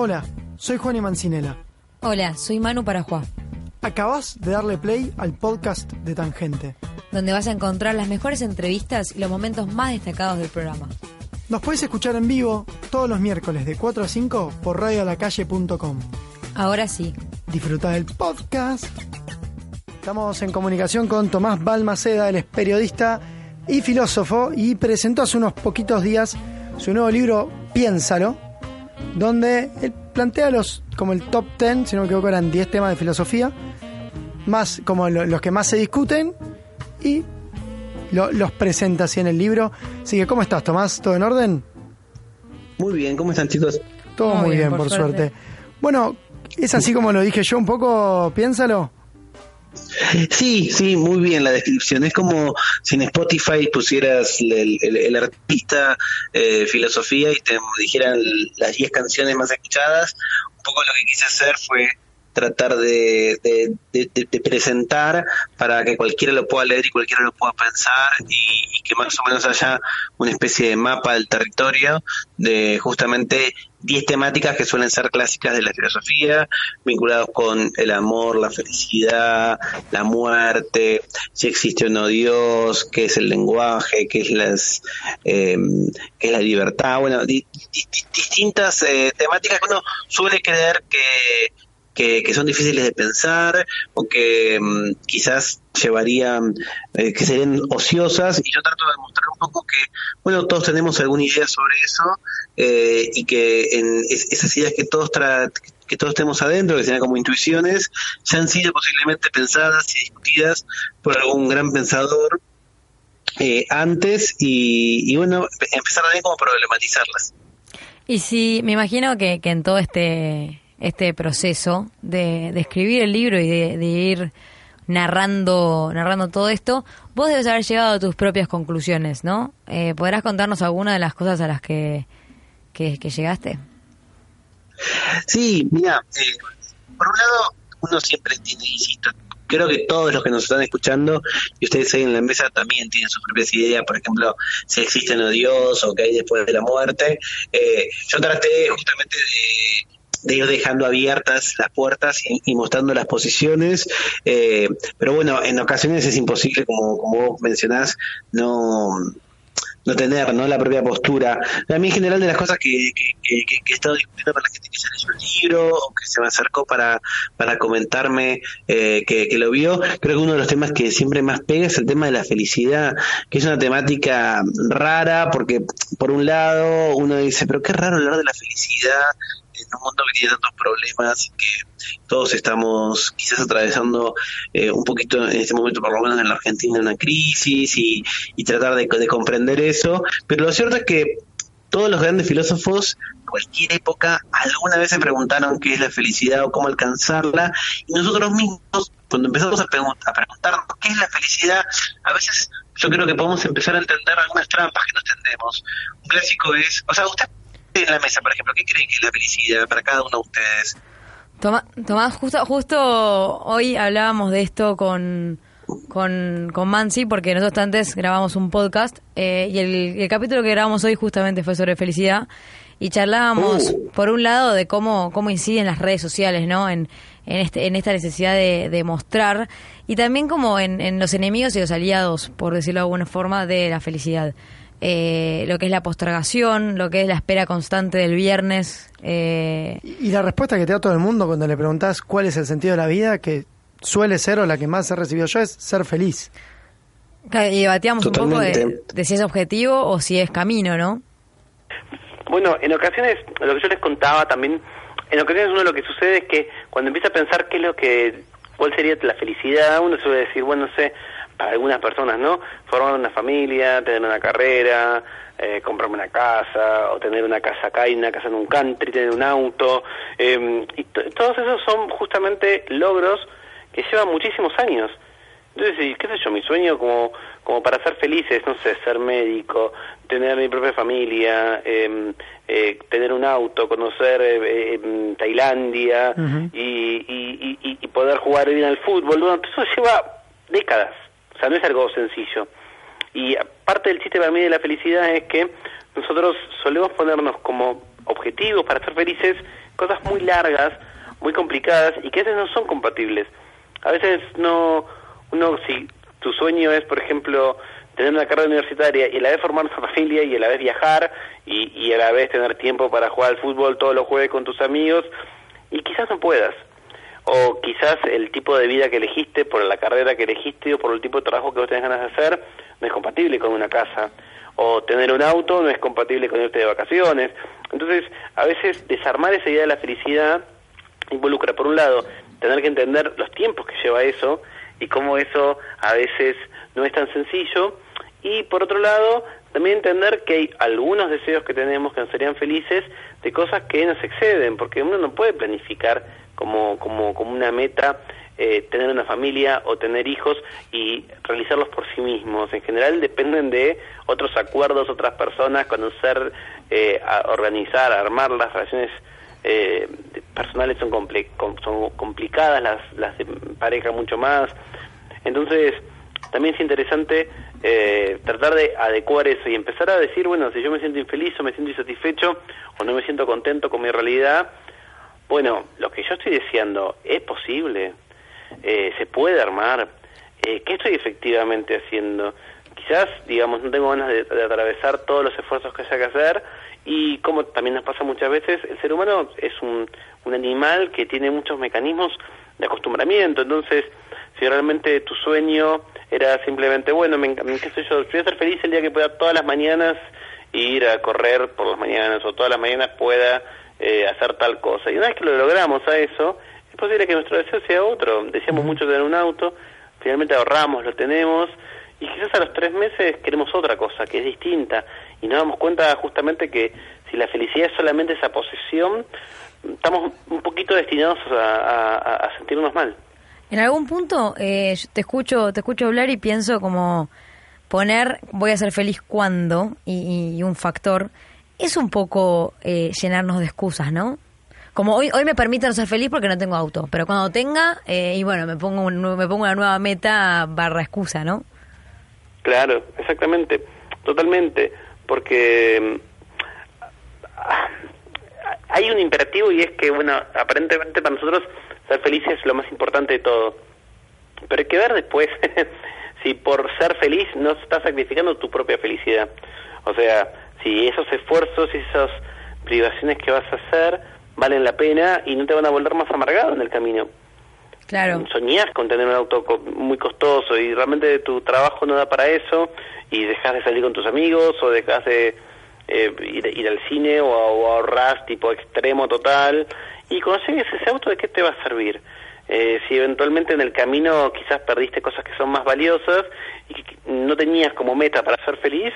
Hola, soy Juan y Mancinela. Hola, soy Manu Parajuá. Acabas de darle play al podcast de Tangente, donde vas a encontrar las mejores entrevistas y los momentos más destacados del programa. Nos puedes escuchar en vivo todos los miércoles de 4 a 5 por radiolacalle.com. Ahora sí. Disfruta del podcast. Estamos en comunicación con Tomás Balmaceda, él es periodista y filósofo y presentó hace unos poquitos días su nuevo libro Piénsalo, donde él plantea los como el top 10, si no me equivoco eran 10 temas de filosofía, más como los que más se discuten y los presenta así en el libro. Así que, ¿cómo estás, Tomás? ¿Todo en orden? Muy bien, ¿cómo están chicos? Todo muy, bien, por, suerte. Bueno, es así como lo dije yo un poco, piénsalo. Sí, sí, muy bien la descripción. Es como si en Spotify pusieras el, artista, eh, filosofía y te dijeran las 10 canciones más escuchadas. Un poco lo que quise hacer fue tratar de, presentar para que cualquiera lo pueda leer y cualquiera lo pueda pensar y, que más o menos haya una especie de mapa del territorio de justamente 10 temáticas que suelen ser clásicas de la filosofía, vinculados con el amor, la felicidad, la muerte, si existe o no Dios, qué es el lenguaje, qué es, las, em, qué es la libertad, bueno, distintas eh, temáticas que uno suele creer que que, son difíciles de pensar o que mm, quizás llevarían, eh, que serían ociosas y yo trato de mostrar un poco que, bueno, todos tenemos alguna idea sobre eso eh, y que en esas ideas que todos que todos tenemos adentro, que sean como intuiciones, ya han sido posiblemente pensadas y discutidas por algún gran pensador eh, antes y, bueno, empezar también como problematizarlas. Y si, me imagino que, que en todo este este proceso de, escribir el libro y de, ir narrando, narrando todo esto, vos debes haber llegado a tus propias conclusiones, ¿no? Eh, ¿Podrás contarnos alguna de las cosas a las que, que, llegaste? Sí, mira, eh, por un lado, uno siempre tiene, insisto, creo que todos los que nos están escuchando y ustedes ahí en la mesa también tienen sus propias ideas, por ejemplo, si existe o Dios o qué hay después de la muerte. Eh, yo traté justamente de de ir dejando abiertas las puertas y, mostrando las posiciones, eh, pero bueno, en ocasiones es imposible, como, como vos mencionás, no no tener ¿no? la propia postura. A mí en general de las cosas que, que, he estado discutiendo con la gente que se leyó el libro o que se me acercó para, para comentarme eh, que, lo vio, creo que uno de los temas que siempre más pega es el tema de la felicidad, que es una temática rara porque por un lado uno dice, pero qué raro hablar de la felicidad un mundo que tiene tantos problemas y que todos estamos quizás atravesando eh, un poquito en este momento, por lo menos en la Argentina, una crisis y, tratar de, comprender eso. Pero lo cierto es que todos los grandes filósofos, cualquier época, alguna vez se preguntaron qué es la felicidad o cómo alcanzarla, y nosotros mismos, cuando empezamos a, a preguntarnos qué es la felicidad, a veces yo creo que podemos empezar a entender algunas trampas que nos tendemos. Un clásico es, o sea, usted en la mesa, por ejemplo, ¿qué creen que es la felicidad para cada uno de ustedes? Tomás, justo, justo hoy hablábamos de esto con, con, con Mansi, porque nosotros antes grabamos un podcast eh, y el, capítulo que grabamos hoy justamente fue sobre felicidad y charlábamos, uh. por un lado, de cómo, cómo inciden las redes sociales, ¿no? En, en, este, en esta necesidad de, de mostrar y también como en, en los enemigos y los aliados, por decirlo de alguna forma, de la felicidad eh, lo que es la postergación, lo que es la espera constante del viernes. Eh. Y la respuesta que te da todo el mundo cuando le preguntas cuál es el sentido de la vida, que suele ser o la que más he recibido yo, es ser feliz. Y debatíamos un poco de, si es objetivo o si es camino, ¿no? Bueno, en ocasiones, lo que yo les contaba también, en ocasiones uno lo que sucede es que cuando empieza a pensar qué es lo que, cuál sería la felicidad, uno suele decir, bueno, no sé, para algunas personas, ¿no? Formar una familia, tener una carrera, eh, comprarme una casa, o tener una casa acá y una casa en un country, tener un auto. Eh, y todos esos son justamente logros que llevan muchísimos años. Entonces, qué sé yo, mi sueño como, como para ser felices, no sé, ser médico, tener mi propia familia, em, eh, tener un auto, conocer eh, em, Tailandia y, y, y, y, poder jugar bien al fútbol, bueno, eso lleva décadas. O sea, no es algo sencillo. Y parte del chiste para mí de la felicidad es que nosotros solemos ponernos como objetivos para ser felices, cosas muy largas, muy complicadas y que a veces no son compatibles. A veces no, uno, si tu sueño es, por ejemplo, tener una carrera universitaria y a la vez formar una familia y a la vez viajar y, y a la vez tener tiempo para jugar al fútbol todos los jueves con tus amigos, y quizás no puedas. O quizás el tipo de vida que elegiste, por la carrera que elegiste o por el tipo de trabajo que vos tenés ganas de hacer, no es compatible con una casa. O tener un auto no es compatible con irte de vacaciones. Entonces, a veces desarmar esa idea de la felicidad involucra, por un lado, tener que entender los tiempos que lleva eso y cómo eso a veces no es tan sencillo. Y por otro lado, también entender que hay algunos deseos que tenemos que nos serían felices de cosas que nos exceden, porque uno no puede planificar como, como, como una meta eh, tener una familia o tener hijos y realizarlos por sí mismos. En general dependen de otros acuerdos, otras personas, conocer, eh, organizar, armar las relaciones eh, personales son, son complicadas, las, las de pareja mucho más. Entonces, también es interesante eh, tratar de adecuar eso y empezar a decir, bueno, si yo me siento infeliz o me siento insatisfecho o no me siento contento con mi realidad, bueno, lo que yo estoy deseando es posible, eh, se puede armar, eh, ¿qué estoy efectivamente haciendo? Quizás, digamos, no tengo ganas de, atravesar todos los esfuerzos que haya que hacer y como también nos pasa muchas veces, el ser humano es un, un animal que tiene muchos mecanismos de acostumbramiento, entonces, si realmente tu sueño era simplemente, bueno, me, qué sé yo, voy a ser feliz el día que pueda todas las mañanas ir a correr por las mañanas o todas las mañanas pueda eh, hacer tal cosa. Y una vez que lo logramos a eso, es posible que nuestro deseo sea otro. Decíamos mucho tener un auto, finalmente ahorramos, lo tenemos, y quizás a los tres meses queremos otra cosa, que es distinta, y nos damos cuenta justamente que si la felicidad es solamente esa posesión, estamos un poquito destinados a sentirnos mal. En algún punto eh, te escucho te escucho hablar y pienso como poner voy a ser feliz cuando y, un factor es un poco eh, llenarnos de excusas, ¿no? Como hoy hoy me permite no ser feliz porque no tengo auto, pero cuando tenga eh, y bueno me pongo me pongo una nueva meta barra excusa, ¿no? Claro, exactamente, totalmente, porque ah, hay un imperativo y es que bueno aparentemente para nosotros ser feliz es lo más importante de todo. Pero hay que ver después si por ser feliz no estás sacrificando tu propia felicidad. O sea, si esos esfuerzos y esas privaciones que vas a hacer valen la pena y no te van a volver más amargado en el camino. Claro. Soñás con tener un auto muy costoso y realmente tu trabajo no da para eso y dejas de salir con tus amigos o dejas de eh, ir, al cine o, o ahorras tipo extremo total y consigues ese auto, ¿de qué te va a servir? Eh, si eventualmente en el camino quizás perdiste cosas que son más valiosas y que no tenías como meta para ser feliz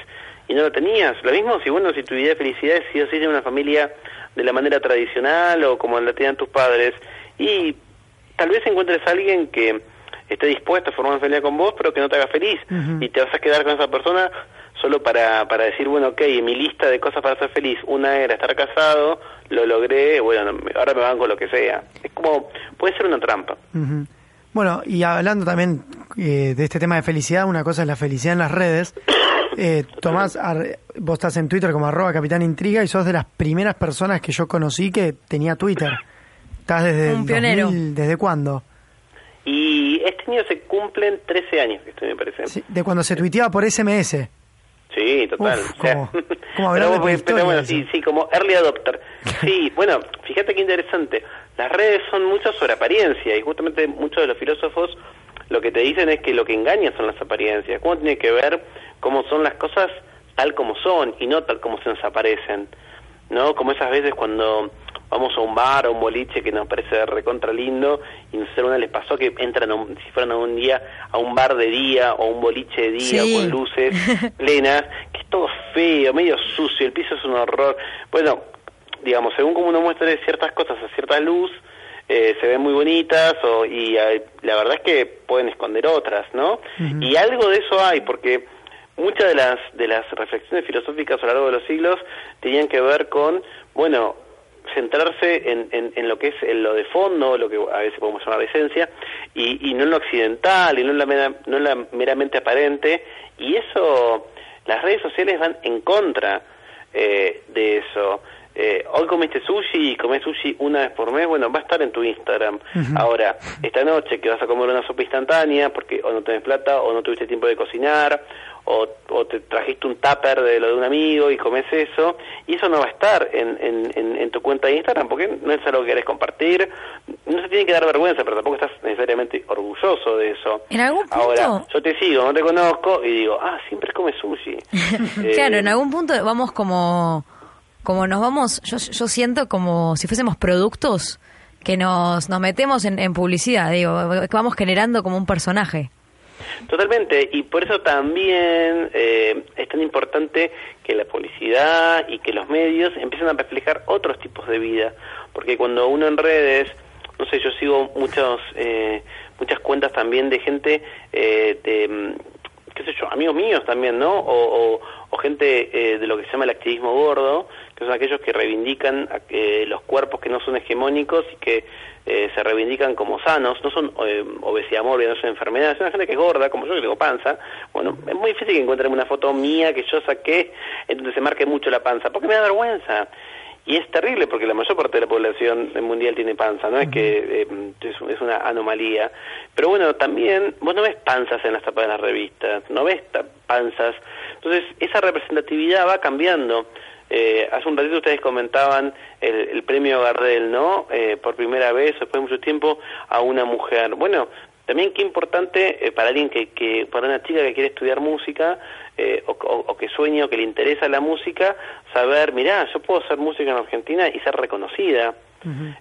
y no lo tenías. Lo mismo si, bueno, si tu idea de felicidad es si o de una familia de la manera tradicional o como la tenían tus padres y tal vez encuentres a alguien que esté dispuesto a formar una familia con vos pero que no te haga feliz y te vas a quedar con esa persona solo para, para decir, bueno, ok, en mi lista de cosas para ser feliz, una era estar casado, lo logré, bueno, ahora me van con lo que sea. Es como, puede ser una trampa. Bueno, y hablando también eh, de este tema de felicidad, una cosa es la felicidad en las redes. Eh, Tomás, vos estás en Twitter como arroba Capitán Intriga y sos de las primeras personas que yo conocí que tenía Twitter. Estás desde Un pionero. ¿Desde cuándo? Y este año se cumplen 13 años, esto me parece. Sí, de cuando se tuiteaba por SMS. Sí, total. ¿cómo, bueno, sí, sí, como early adopter. Sí, bueno, fíjate qué interesante. Las redes son muchas sobre apariencia y justamente muchos de los filósofos lo que te dicen es que lo que engaña son las apariencias. ¿Cómo tiene que ver cómo son las cosas tal como son y no tal como se nos aparecen? ¿No? Como esas veces cuando vamos a un bar o un boliche que nos parece recontra lindo y no sé, una les pasó que entran si fueran a un día a un bar de día o un boliche de día con luces plenas, que es todo feo, medio sucio, el piso es un horror. Bueno, digamos, según como uno muestra ciertas cosas a cierta luz, eh, se ven muy bonitas o, y eh, la verdad es que pueden esconder otras, ¿no? Y algo de eso hay, porque muchas de las de las reflexiones filosóficas a lo largo de los siglos tenían que ver con, bueno, centrarse en, en, lo que es en lo de fondo, lo que a veces podemos llamar esencia, y, y no en lo occidental, y no en, la no en la meramente aparente, y eso, las redes sociales van en contra eh, de eso. Eh, hoy comiste sushi y comés sushi una vez por mes, bueno, va a estar en tu Instagram. Ahora, esta noche que vas a comer una sopa instantánea porque o no tenés plata o no tuviste tiempo de cocinar o, o te trajiste un tupper de lo de un amigo y comes eso, y eso no va a estar en, en, en, tu cuenta de Instagram porque no es algo que querés compartir, no se tiene que dar vergüenza, pero tampoco estás necesariamente orgulloso de eso. En algún punto... Ahora, yo te sigo, no te conozco y digo, ah, siempre comes sushi. claro, en algún punto vamos como como nos vamos, yo, yo siento como si fuésemos productos que nos, nos metemos en, en publicidad, digo, que vamos generando como un personaje. Totalmente, y por eso también eh, es tan importante que la publicidad y que los medios empiecen a reflejar otros tipos de vida, porque cuando uno en redes, no sé, yo sigo muchos, eh, muchas cuentas también de gente, eh, de, mm, qué sé yo, amigos míos también, ¿no? O, o gente de lo que se llama el activismo gordo, son aquellos que reivindican los cuerpos que no son hegemónicos y que eh, se reivindican como sanos, no son eh, obesidad mórbida, no son enfermedades, es una gente que es gorda, como yo que tengo panza, bueno, es muy difícil que encuentren una foto mía que yo saqué en donde se marque mucho la panza, porque me da vergüenza. Y es terrible porque la mayor parte de la población mundial tiene panza, no es que eh, es, una anomalía. Pero bueno, también vos no ves panzas en las tapas de las revistas, no ves panzas. Entonces, esa representatividad va cambiando. Eh, hace un ratito ustedes comentaban el, premio Gardel, ¿no? Eh, por primera vez, después de mucho tiempo, a una mujer. Bueno, también qué importante eh, para alguien que, que, para una chica que quiere estudiar música o, que sueña o que le interesa la música, saber, mirá, yo puedo hacer música en Argentina y ser reconocida.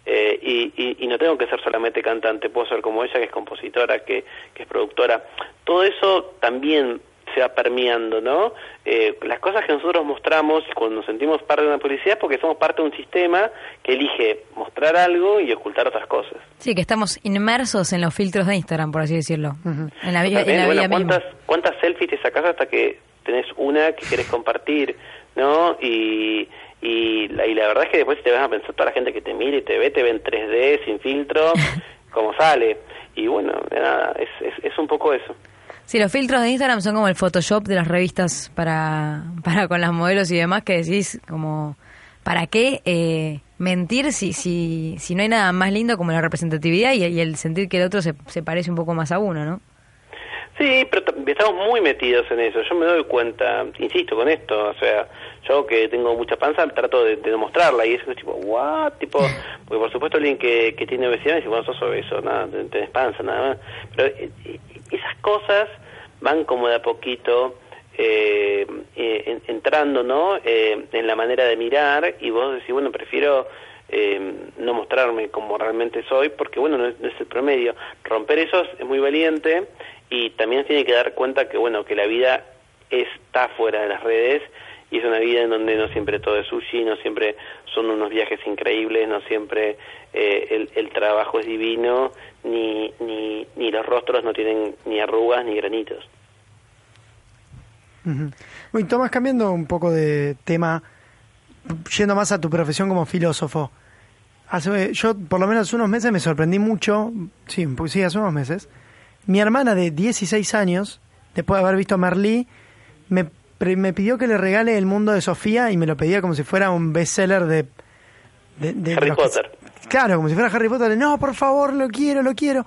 y, y, no tengo que ser solamente cantante, puedo ser como ella que es compositora, que, que es productora. Todo eso también se va permeando, ¿no? Eh, las cosas que nosotros mostramos cuando nos sentimos parte de una publicidad es porque somos parte de un sistema que elige mostrar algo y ocultar otras cosas. Sí, que estamos inmersos en los filtros de Instagram, por así decirlo. En la, vida, ¿cuántas, ¿Cuántas selfies te sacas hasta que tenés una que querés compartir, ¿no? Y, y, la, y la verdad es que después te vas a pensar toda la gente que te mire y te ve, te ve en 3D, sin filtro, como sale. Y bueno, nada, es, es, es un poco eso. Sí, los filtros de Instagram son como el Photoshop de las revistas para, para con las modelos y demás que decís como, ¿para qué eh, mentir si, si, si no hay nada más lindo como la representatividad y, el sentir que el otro se, se parece un poco más a uno, ¿no? Sí, pero estamos muy metidos en eso. Yo me doy cuenta, insisto con esto, o sea, yo que tengo mucha panza trato de, de demostrarla y eso es tipo, ¿what? Tipo, porque por supuesto alguien que, que tiene obesidad dice, bueno, sos obeso, nada, tenés panza, nada más. Pero eh, esas cosas van como de a poquito eh, eh entrando ¿no? Eh, en la manera de mirar y vos decís, bueno, prefiero eh, no mostrarme como realmente soy porque, bueno, no es, el promedio. Romper eso es muy valiente y también tiene que dar cuenta que, bueno, que la vida está fuera de las redes y es una vida en donde no siempre todo es sushi, no siempre son unos viajes increíbles, no siempre el, el, trabajo es divino, ni, ni, ni los rostros no tienen ni arrugas ni granitos. Uh Tomás, cambiando un poco de tema, yendo más a tu profesión como filósofo. Hace, yo, por lo menos unos meses, me sorprendí mucho, sí, sí, hace unos meses. Mi hermana de 16 años, después de haber visto a Merlí, me, me pidió que le regale El mundo de Sofía y me lo pedía como si fuera un bestseller de... de, Harry Potter. claro, como si fuera Harry Potter. No, por favor, lo quiero, lo quiero.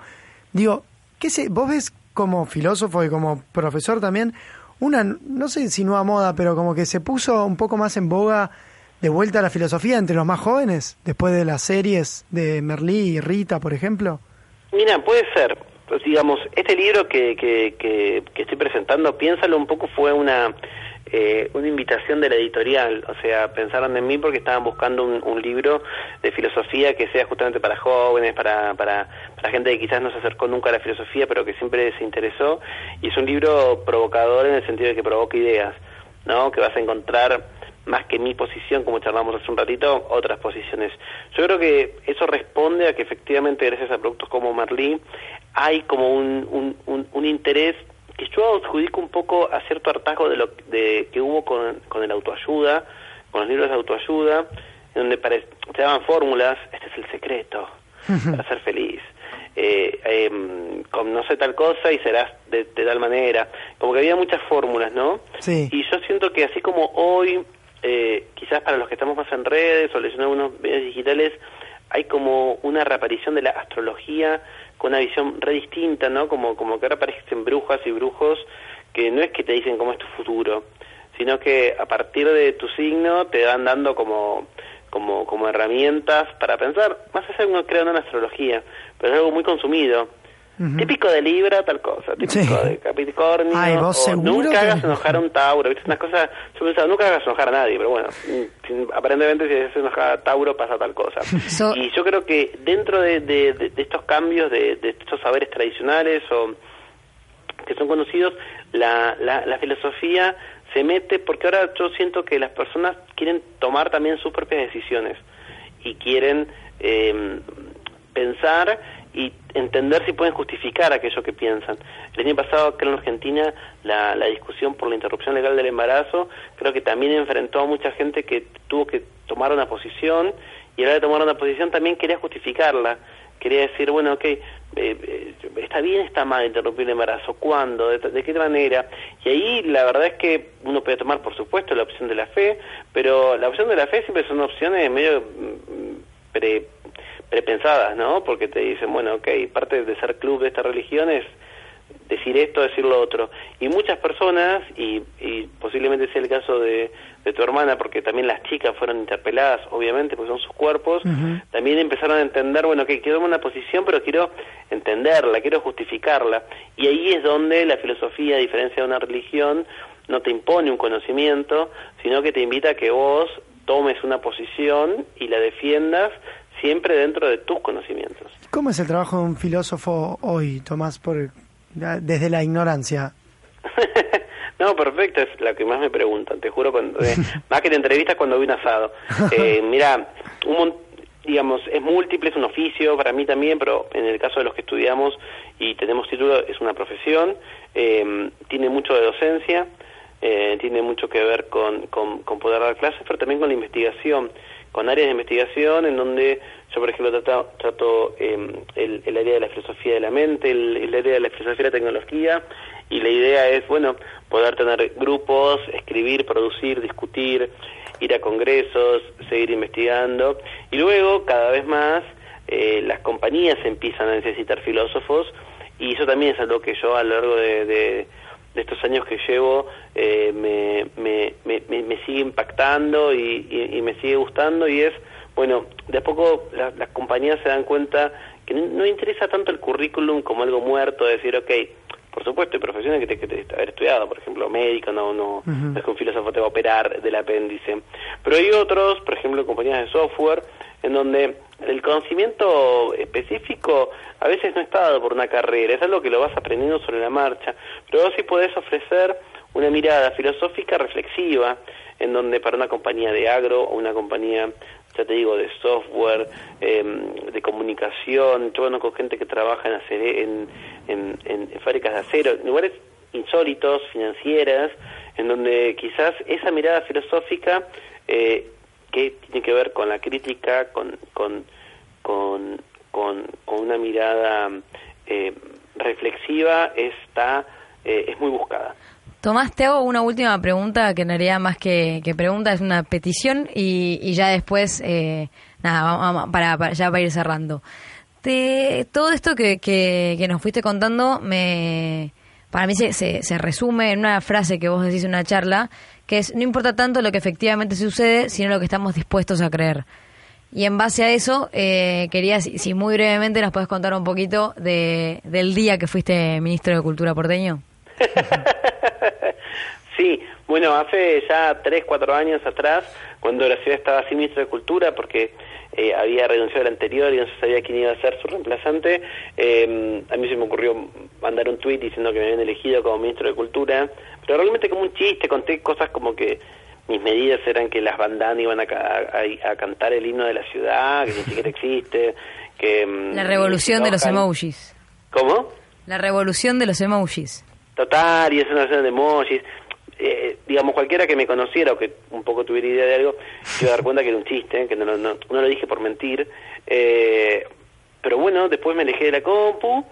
Digo, ¿qué sé? ¿Vos ves como filósofo y como profesor también una, no sé si nueva moda, pero como que se puso un poco más en boga de vuelta a la filosofía entre los más jóvenes, después de las series de Merlí y Rita, por ejemplo? Mira, puede ser. Pues, digamos, este libro que, que, que, que estoy presentando, piénsalo un poco, fue una eh, una invitación de la editorial, o sea, pensaron en mí porque estaban buscando un, libro de filosofía que sea justamente para jóvenes, para, para, para gente que quizás no se acercó nunca a la filosofía, pero que siempre se interesó, y es un libro provocador en el sentido de que provoca ideas, ¿no? Que vas a encontrar más que mi posición, como charlamos hace un ratito, otras posiciones. Yo creo que eso responde a que efectivamente gracias a productos como Merlin hay como un, un, un, un interés que yo adjudico un poco a cierto hartazgo de lo de, que hubo con, con el autoayuda, con los libros de autoayuda, en donde te daban fórmulas, este es el secreto para ser feliz. Eh, em, no sé tal cosa y serás de, tal manera. Como que había muchas fórmulas, ¿no? Sí. Y yo siento que así como hoy eh, quizás para los que estamos más en redes o leyendo algunos medios digitales, hay como una reaparición de la astrología con una visión re distinta, ¿no? Como, como que ahora aparecen brujas y brujos que no es que te dicen cómo es tu futuro, sino que a partir de tu signo te van dando como como, como herramientas para pensar, más allá de uno crea una astrología, pero es algo muy consumido. Típico de Libra, tal cosa. Típico de Capricornio. Ay, ¿vos o nunca hagas enojar a un Tauro. ¿viste? Unas cosas. Yo pensaba, nunca hagas enojar a nadie, pero bueno, mm, aparentemente si haces enojar a Tauro pasa tal cosa. y yo creo que dentro de, de, de estos cambios, de, de, estos saberes tradicionales o que son conocidos, la, la, la filosofía se mete porque ahora yo siento que las personas quieren tomar también sus propias decisiones y quieren eh, pensar y entender si pueden justificar aquello que piensan. El año pasado, acá en Argentina, la, la discusión por la interrupción legal del embarazo creo que también enfrentó a mucha gente que tuvo que tomar una posición y a la de tomar una posición también quería justificarla. Quería decir, bueno, ok, eh, eh, está bien, está mal interrumpir el embarazo, ¿cuándo? ¿De, qué manera? Y ahí la verdad es que uno puede tomar, por supuesto, la opción de la fe, pero la opción de la fe siempre son opciones medio mm, pre prepensadas, ¿no? Porque te dicen, bueno, ok, parte de ser club de esta religión es decir esto, decir lo otro. Y muchas personas, y, y posiblemente sea el caso de, de, tu hermana, porque también las chicas fueron interpeladas, obviamente, porque son sus cuerpos, también empezaron a entender, bueno, que quiero una posición, pero quiero entenderla, quiero justificarla. Y ahí es donde la filosofía, a diferencia de una religión, no te impone un conocimiento, sino que te invita a que vos tomes una posición y la defiendas siempre dentro de tus conocimientos. ¿Cómo es el trabajo de un filósofo hoy, Tomás, por, desde la ignorancia? no, perfecto, es lo que más me preguntan, te juro, cuando, eh, más que te entrevistas cuando vi un asado. Eh, mira, un, digamos, es múltiple, es un oficio para mí también, pero en el caso de los que estudiamos y tenemos título, es una profesión, eh, tiene mucho de docencia, eh, tiene mucho que ver con, con, con, poder dar clases, pero también con la investigación con áreas de investigación en donde yo, por ejemplo, trato, trato em, el, el, área de la filosofía de la mente, el, el, área de la filosofía de la tecnología, y la idea es, bueno, poder tener grupos, escribir, producir, discutir, ir a congresos, seguir investigando, y luego, cada vez más, eh, las compañías empiezan a necesitar filósofos, y eso también es algo que yo a lo largo de, de de estos años que llevo eh, me, me, me, me, sigue impactando y, y, me sigue gustando y es, bueno, de a poco las compañías se dan cuenta que no, interesa tanto el currículum como algo muerto, decir, ok, por supuesto, hay profesiones que te, que haber estudiado, por ejemplo, médico, no, no, no es que un filósofo te va a operar del apéndice. Pero hay otros, por ejemplo, compañías de software, en donde el conocimiento específico a veces no está dado por una carrera, es algo que lo vas aprendiendo sobre la marcha, pero vos sí podés ofrecer una mirada filosófica reflexiva, en donde para una compañía de agro o una compañía, ya te digo, de software, em, de comunicación, yo conozco gente que trabaja en, hacer, en, en, en, fábricas de acero, en lugares insólitos, financieras, en donde quizás esa mirada filosófica eh, que tiene que ver con la crítica, con, con, con, con, una mirada eh, reflexiva, está, eh, es muy buscada. Tomás, te hago una última pregunta que en realidad más que, que pregunta es una petición y, y ya después, eh, nada, para, para, ya para ir cerrando. Te, todo esto que, que, que, nos fuiste contando me para mí se, se, se, resume en una frase que vos decís en una charla, que es, no importa tanto lo que efectivamente sucede, sino lo que estamos dispuestos a creer. Y en base a eso, eh, quería, si, muy brevemente nos puedes contar un poquito de, del día que fuiste ministro de Cultura porteño. sí, bueno, hace ya tres, cuatro años atrás, cuando la ciudad estaba sin ministro de Cultura, porque eh, había renunciado al anterior y no se sabía quién iba a ser su reemplazante, eh, a mí se me ocurrió mandar un tuit diciendo que me habían elegido como ministro de Cultura, pero realmente como un chiste, conté cosas como que mis medidas eran que las bandanas iban a, a, cantar el himno de la ciudad, que ni siquiera existe, que... Mm, la revolución de los emojis. ¿Cómo? La revolución de los emojis. Total, y es una revolución de emojis. Eh, digamos, cualquiera que me conociera o que un poco tuviera idea de algo, se iba a dar cuenta que era un chiste, que no, no, no, lo dije por mentir. Eh, pero bueno, después me alejé de la compu.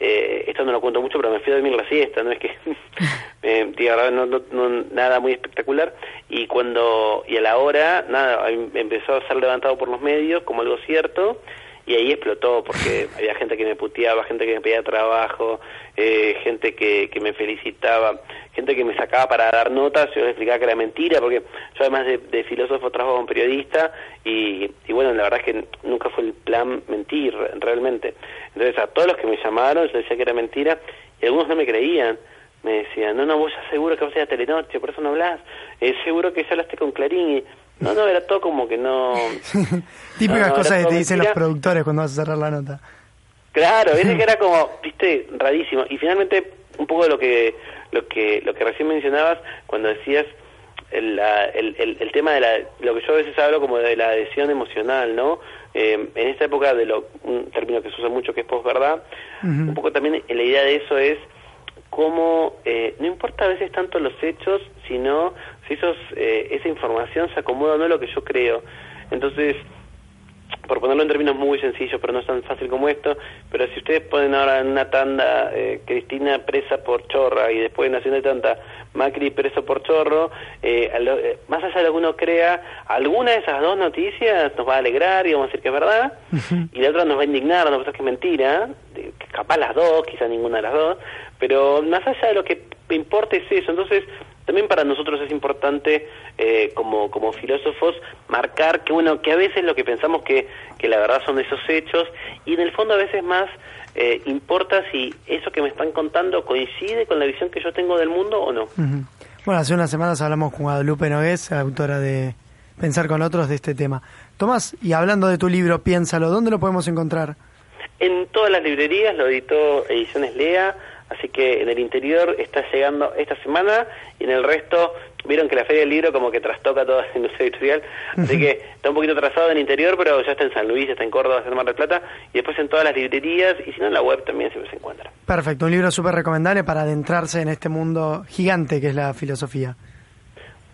Eh, esto no lo cuento mucho, pero me fui a dormir la siesta, no es que, eh, no, no, no, nada muy espectacular, y cuando, y a la hora, nada, em, empezó a ser levantado por los medios como algo cierto, y ahí explotó porque había gente que me puteaba, gente que me pedía trabajo, eh, gente que, que me felicitaba, gente que me sacaba para dar notas, yo les explicaba que era mentira, porque yo además de, filósofo trabajo como periodista y, y, bueno, la verdad es que nunca fue el plan mentir realmente. Entonces a todos los que me llamaron yo decía que era mentira y algunos no me creían. Me decían, no, no, vos ya seguro que vos a Telenoche, por eso no hablas, eh, seguro que ya hablaste con Clarín y no, no, era todo como que no... Típicas cosas que te dicen los productores cuando vas a cerrar la nota. Claro, ese que era como, viste, rarísimo. Y finalmente, un poco de lo que, lo que, lo que recién mencionabas, cuando decías el, el, el, tema de la, lo que yo a veces hablo como de la adhesión emocional, ¿no? Eh, en esta época de lo, un término que se usa mucho que es posverdad, un poco también la idea de eso es cómo eh, no importa a veces tanto los hechos, sino si esos, eh, esa información se acomoda o no a lo que yo creo. Entonces, por ponerlo en términos muy sencillos, pero no es tan fácil como esto, pero si ustedes ponen ahora en una tanda eh, Cristina presa por chorra y después en Nación de Tanta Macri preso por chorro, eh, eh, más allá de lo que uno crea, alguna de esas dos noticias nos va a alegrar y vamos a decir que es verdad, y la otra nos va a indignar, no que es mentira, capaz las dos, quizá ninguna de las dos, pero más allá de lo que importa es eso, entonces también para nosotros es importante eh, como, como filósofos marcar que bueno que a veces lo que pensamos que, que la verdad son esos hechos y en el fondo a veces más eh, importa si eso que me están contando coincide con la visión que yo tengo del mundo o no. Bueno, hace unas semanas hablamos con Guadalupe Nogués, autora de Pensar con otros de este tema. Tomás, y hablando de tu libro, piénsalo, ¿dónde lo podemos encontrar? En todas las librerías, lo editó Ediciones Lea, Así que en el interior está llegando esta semana y en el resto, vieron que la Feria del Libro como que trastoca toda la industria editorial, así que está un poquito atrasado en el interior, pero ya está en San Luis, está en Córdoba, está en Mar del Plata, y después en todas las librerías, y si no en la web también siempre se encuentra. Perfecto, un libro súper recomendable para adentrarse en este mundo gigante que es la filosofía.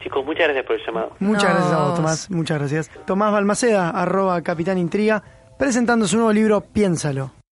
Chicos, muchas gracias por el llamado. Muchas gracias a vos, Tomás, muchas gracias. Tomás Balmaceda, arroba Capitán Intriga, presentando su nuevo libro Piénsalo.